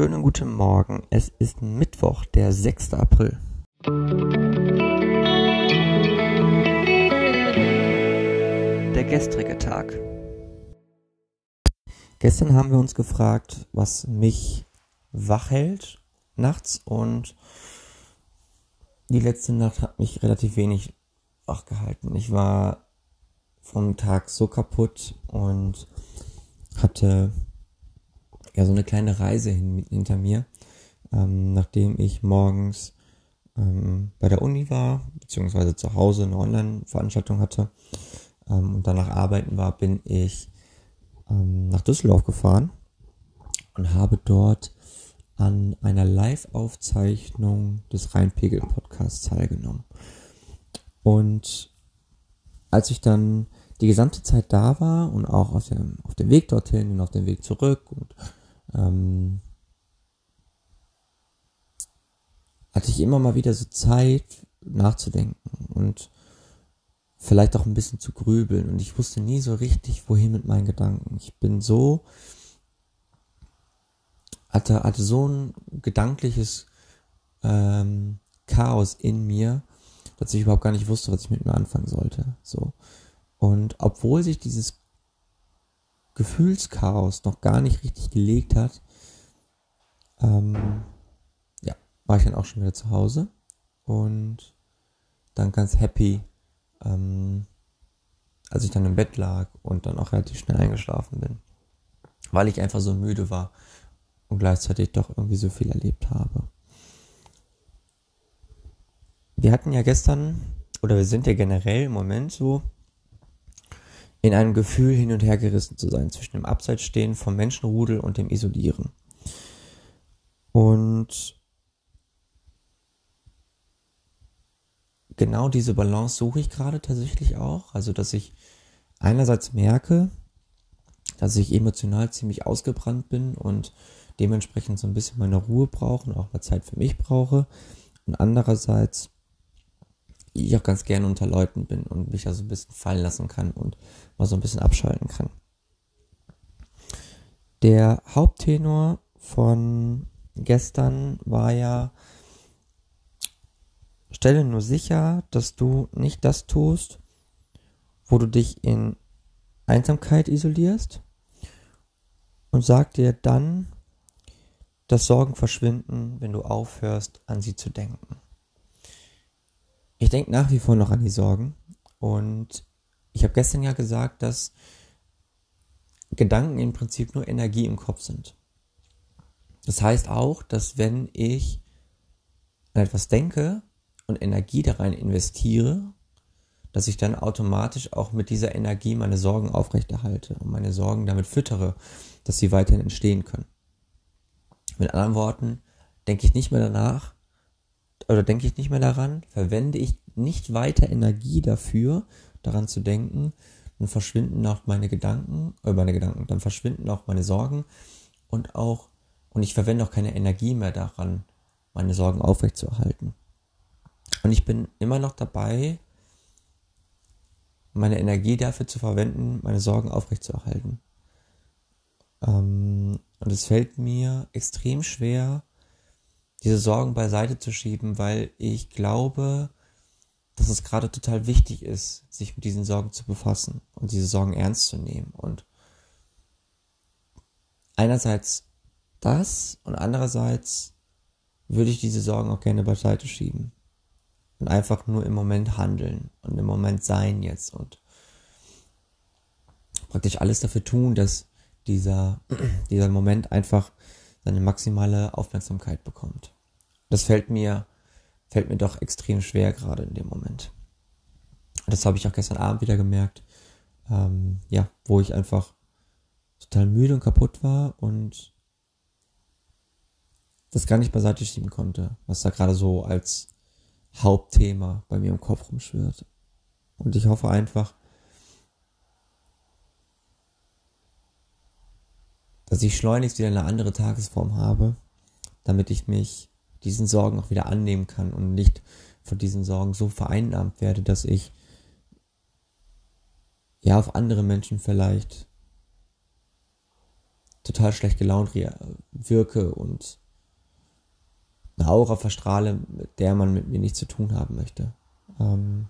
Schönen guten Morgen. Es ist Mittwoch, der 6. April. Der gestrige Tag. Gestern haben wir uns gefragt, was mich wach hält nachts und die letzte Nacht hat mich relativ wenig wach gehalten. Ich war vom Tag so kaputt und hatte ja so eine kleine Reise hin, hinter mir, ähm, nachdem ich morgens ähm, bei der Uni war, beziehungsweise zu Hause eine Online-Veranstaltung hatte ähm, und danach arbeiten war, bin ich ähm, nach Düsseldorf gefahren und habe dort an einer Live-Aufzeichnung des Rheinpegel-Podcasts teilgenommen. Und als ich dann die gesamte Zeit da war und auch auf dem, auf dem Weg dorthin und auf dem Weg zurück und ähm, hatte ich immer mal wieder so Zeit nachzudenken und vielleicht auch ein bisschen zu grübeln und ich wusste nie so richtig, wohin mit meinen Gedanken. Ich bin so, hatte, hatte so ein gedankliches ähm, Chaos in mir, dass ich überhaupt gar nicht wusste, was ich mit mir anfangen sollte. So. Und obwohl sich dieses Gefühlschaos noch gar nicht richtig gelegt hat, ähm, ja, war ich dann auch schon wieder zu Hause und dann ganz happy, ähm, als ich dann im Bett lag und dann auch relativ schnell eingeschlafen bin, weil ich einfach so müde war und gleichzeitig doch irgendwie so viel erlebt habe. Wir hatten ja gestern, oder wir sind ja generell im Moment so, in einem Gefühl hin und her gerissen zu sein zwischen dem Abseitsstehen vom Menschenrudel und dem Isolieren. Und genau diese Balance suche ich gerade tatsächlich auch. Also, dass ich einerseits merke, dass ich emotional ziemlich ausgebrannt bin und dementsprechend so ein bisschen meine Ruhe brauche und auch mal Zeit für mich brauche. Und andererseits ich auch ganz gerne unter Leuten bin und mich da so ein bisschen fallen lassen kann und mal so ein bisschen abschalten kann. Der Haupttenor von gestern war ja, stelle nur sicher, dass du nicht das tust, wo du dich in Einsamkeit isolierst und sag dir dann, dass Sorgen verschwinden, wenn du aufhörst, an sie zu denken. Ich denke nach wie vor noch an die Sorgen. Und ich habe gestern ja gesagt, dass Gedanken im Prinzip nur Energie im Kopf sind. Das heißt auch, dass wenn ich an etwas denke und Energie da rein investiere, dass ich dann automatisch auch mit dieser Energie meine Sorgen aufrechterhalte und meine Sorgen damit füttere, dass sie weiterhin entstehen können. Mit anderen Worten, denke ich nicht mehr danach, oder denke ich nicht mehr daran, verwende ich nicht weiter Energie dafür, daran zu denken, dann verschwinden auch meine Gedanken, äh, meine Gedanken, dann verschwinden auch meine Sorgen und auch, und ich verwende auch keine Energie mehr daran, meine Sorgen aufrechtzuerhalten. Und ich bin immer noch dabei, meine Energie dafür zu verwenden, meine Sorgen aufrechtzuerhalten. Ähm, und es fällt mir extrem schwer, diese Sorgen beiseite zu schieben, weil ich glaube, dass es gerade total wichtig ist, sich mit diesen Sorgen zu befassen und diese Sorgen ernst zu nehmen. Und einerseits das und andererseits würde ich diese Sorgen auch gerne beiseite schieben und einfach nur im Moment handeln und im Moment sein jetzt und praktisch alles dafür tun, dass dieser, dieser Moment einfach seine maximale Aufmerksamkeit bekommt. Das fällt mir, fällt mir doch extrem schwer gerade in dem Moment. Das habe ich auch gestern Abend wieder gemerkt, ähm, ja, wo ich einfach total müde und kaputt war und das gar nicht beiseite schieben konnte, was da gerade so als Hauptthema bei mir im Kopf rumschwirrt. Und ich hoffe einfach, dass ich schleunigst wieder eine andere Tagesform habe, damit ich mich diesen Sorgen auch wieder annehmen kann und nicht von diesen Sorgen so vereinnahmt werde, dass ich ja auf andere Menschen vielleicht total schlecht gelaunt wirke und eine Aura verstrahle, mit der man mit mir nichts zu tun haben möchte. Ähm,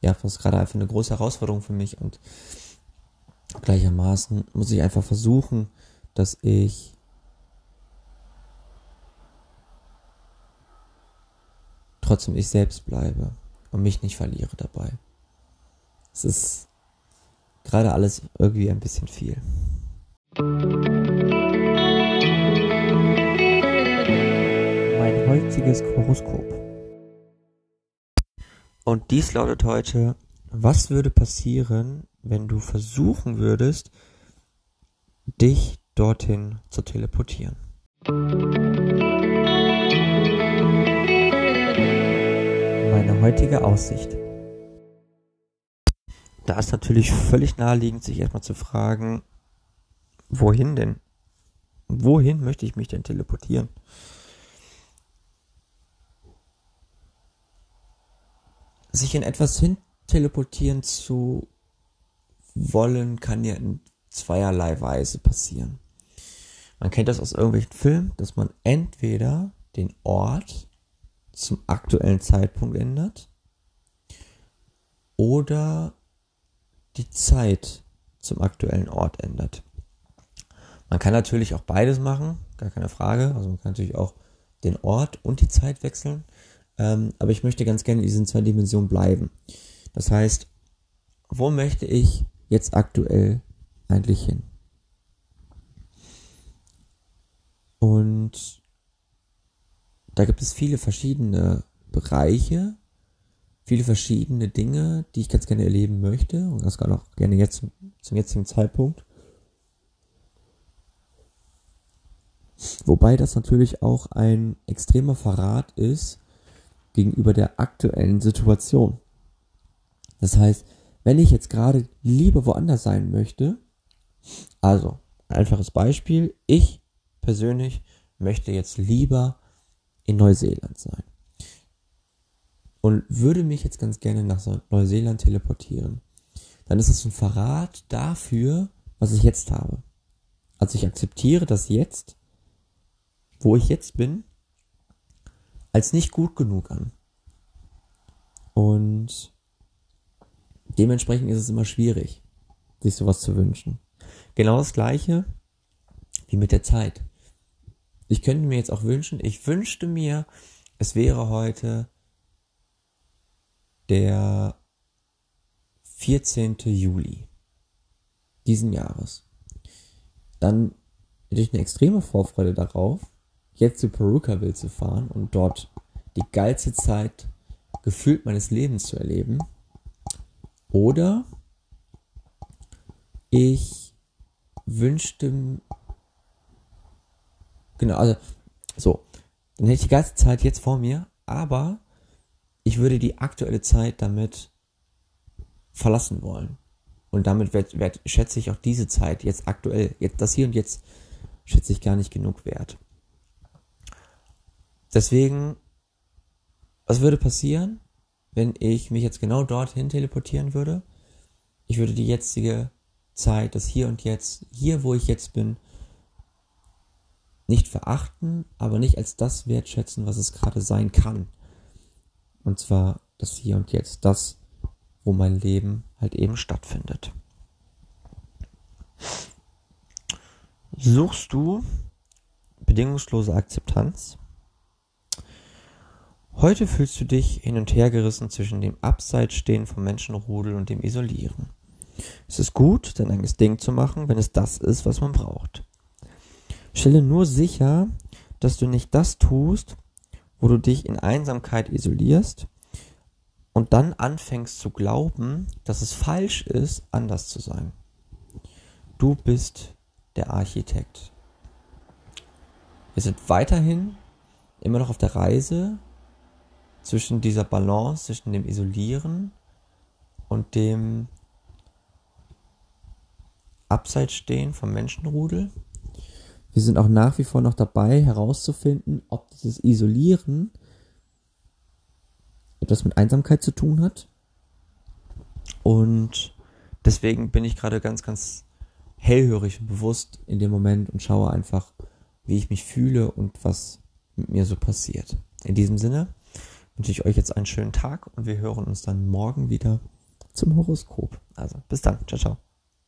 ja, das ist gerade einfach eine große Herausforderung für mich und gleichermaßen muss ich einfach versuchen, dass ich trotzdem ich selbst bleibe und mich nicht verliere dabei. Es ist gerade alles irgendwie ein bisschen viel. Mein heutiges Horoskop. Und dies lautet heute, was würde passieren, wenn du versuchen würdest, dich dorthin zu teleportieren? Meine heutige Aussicht. Da ist natürlich völlig naheliegend, sich erstmal zu fragen, wohin denn? Wohin möchte ich mich denn teleportieren? Sich in etwas hin teleportieren zu wollen, kann ja in zweierlei Weise passieren. Man kennt das aus irgendwelchen Filmen, dass man entweder den Ort zum aktuellen Zeitpunkt ändert oder die Zeit zum aktuellen Ort ändert. Man kann natürlich auch beides machen, gar keine Frage. Also man kann natürlich auch den Ort und die Zeit wechseln. Ähm, aber ich möchte ganz gerne in diesen zwei Dimensionen bleiben. Das heißt, wo möchte ich jetzt aktuell eigentlich hin? Und da gibt es viele verschiedene Bereiche, viele verschiedene Dinge, die ich ganz gerne erleben möchte und das gerade auch gerne jetzt zum jetzigen Zeitpunkt. Wobei das natürlich auch ein extremer Verrat ist gegenüber der aktuellen Situation. Das heißt, wenn ich jetzt gerade lieber woanders sein möchte, also einfaches Beispiel, ich persönlich möchte jetzt lieber in Neuseeland sein und würde mich jetzt ganz gerne nach Neuseeland teleportieren, dann ist es ein Verrat dafür, was ich jetzt habe. Also ich akzeptiere das jetzt, wo ich jetzt bin, als nicht gut genug an. Und dementsprechend ist es immer schwierig, sich sowas zu wünschen. Genau das gleiche wie mit der Zeit. Ich könnte mir jetzt auch wünschen, ich wünschte mir, es wäre heute der 14. Juli diesen Jahres. Dann hätte ich eine extreme Vorfreude darauf, jetzt zu Perukaville zu fahren und dort die geilste Zeit gefühlt meines Lebens zu erleben. Oder ich wünschte, genau, also so, dann hätte ich die ganze Zeit jetzt vor mir, aber ich würde die aktuelle Zeit damit verlassen wollen. Und damit wert, wert, schätze ich auch diese Zeit jetzt aktuell, jetzt das hier und jetzt schätze ich gar nicht genug wert. Deswegen, was würde passieren, wenn ich mich jetzt genau dorthin teleportieren würde? Ich würde die jetzige Zeit, das Hier und Jetzt, hier wo ich jetzt bin, nicht verachten, aber nicht als das wertschätzen, was es gerade sein kann. Und zwar das Hier und Jetzt, das, wo mein Leben halt eben stattfindet. Suchst du bedingungslose Akzeptanz? Heute fühlst du dich hin und her gerissen zwischen dem Abseitsstehen vom Menschenrudel und dem Isolieren. Es ist gut, dein eigenes Ding zu machen, wenn es das ist, was man braucht. Stelle nur sicher, dass du nicht das tust, wo du dich in Einsamkeit isolierst und dann anfängst zu glauben, dass es falsch ist, anders zu sein. Du bist der Architekt. Wir sind weiterhin immer noch auf der Reise zwischen dieser Balance, zwischen dem Isolieren und dem Abseitsstehen vom Menschenrudel. Wir sind auch nach wie vor noch dabei herauszufinden, ob dieses Isolieren etwas mit Einsamkeit zu tun hat. Und deswegen bin ich gerade ganz, ganz hellhörig und bewusst in dem Moment und schaue einfach, wie ich mich fühle und was mit mir so passiert. In diesem Sinne wünsche ich euch jetzt einen schönen Tag und wir hören uns dann morgen wieder zum Horoskop. Also bis dann. Ciao, ciao.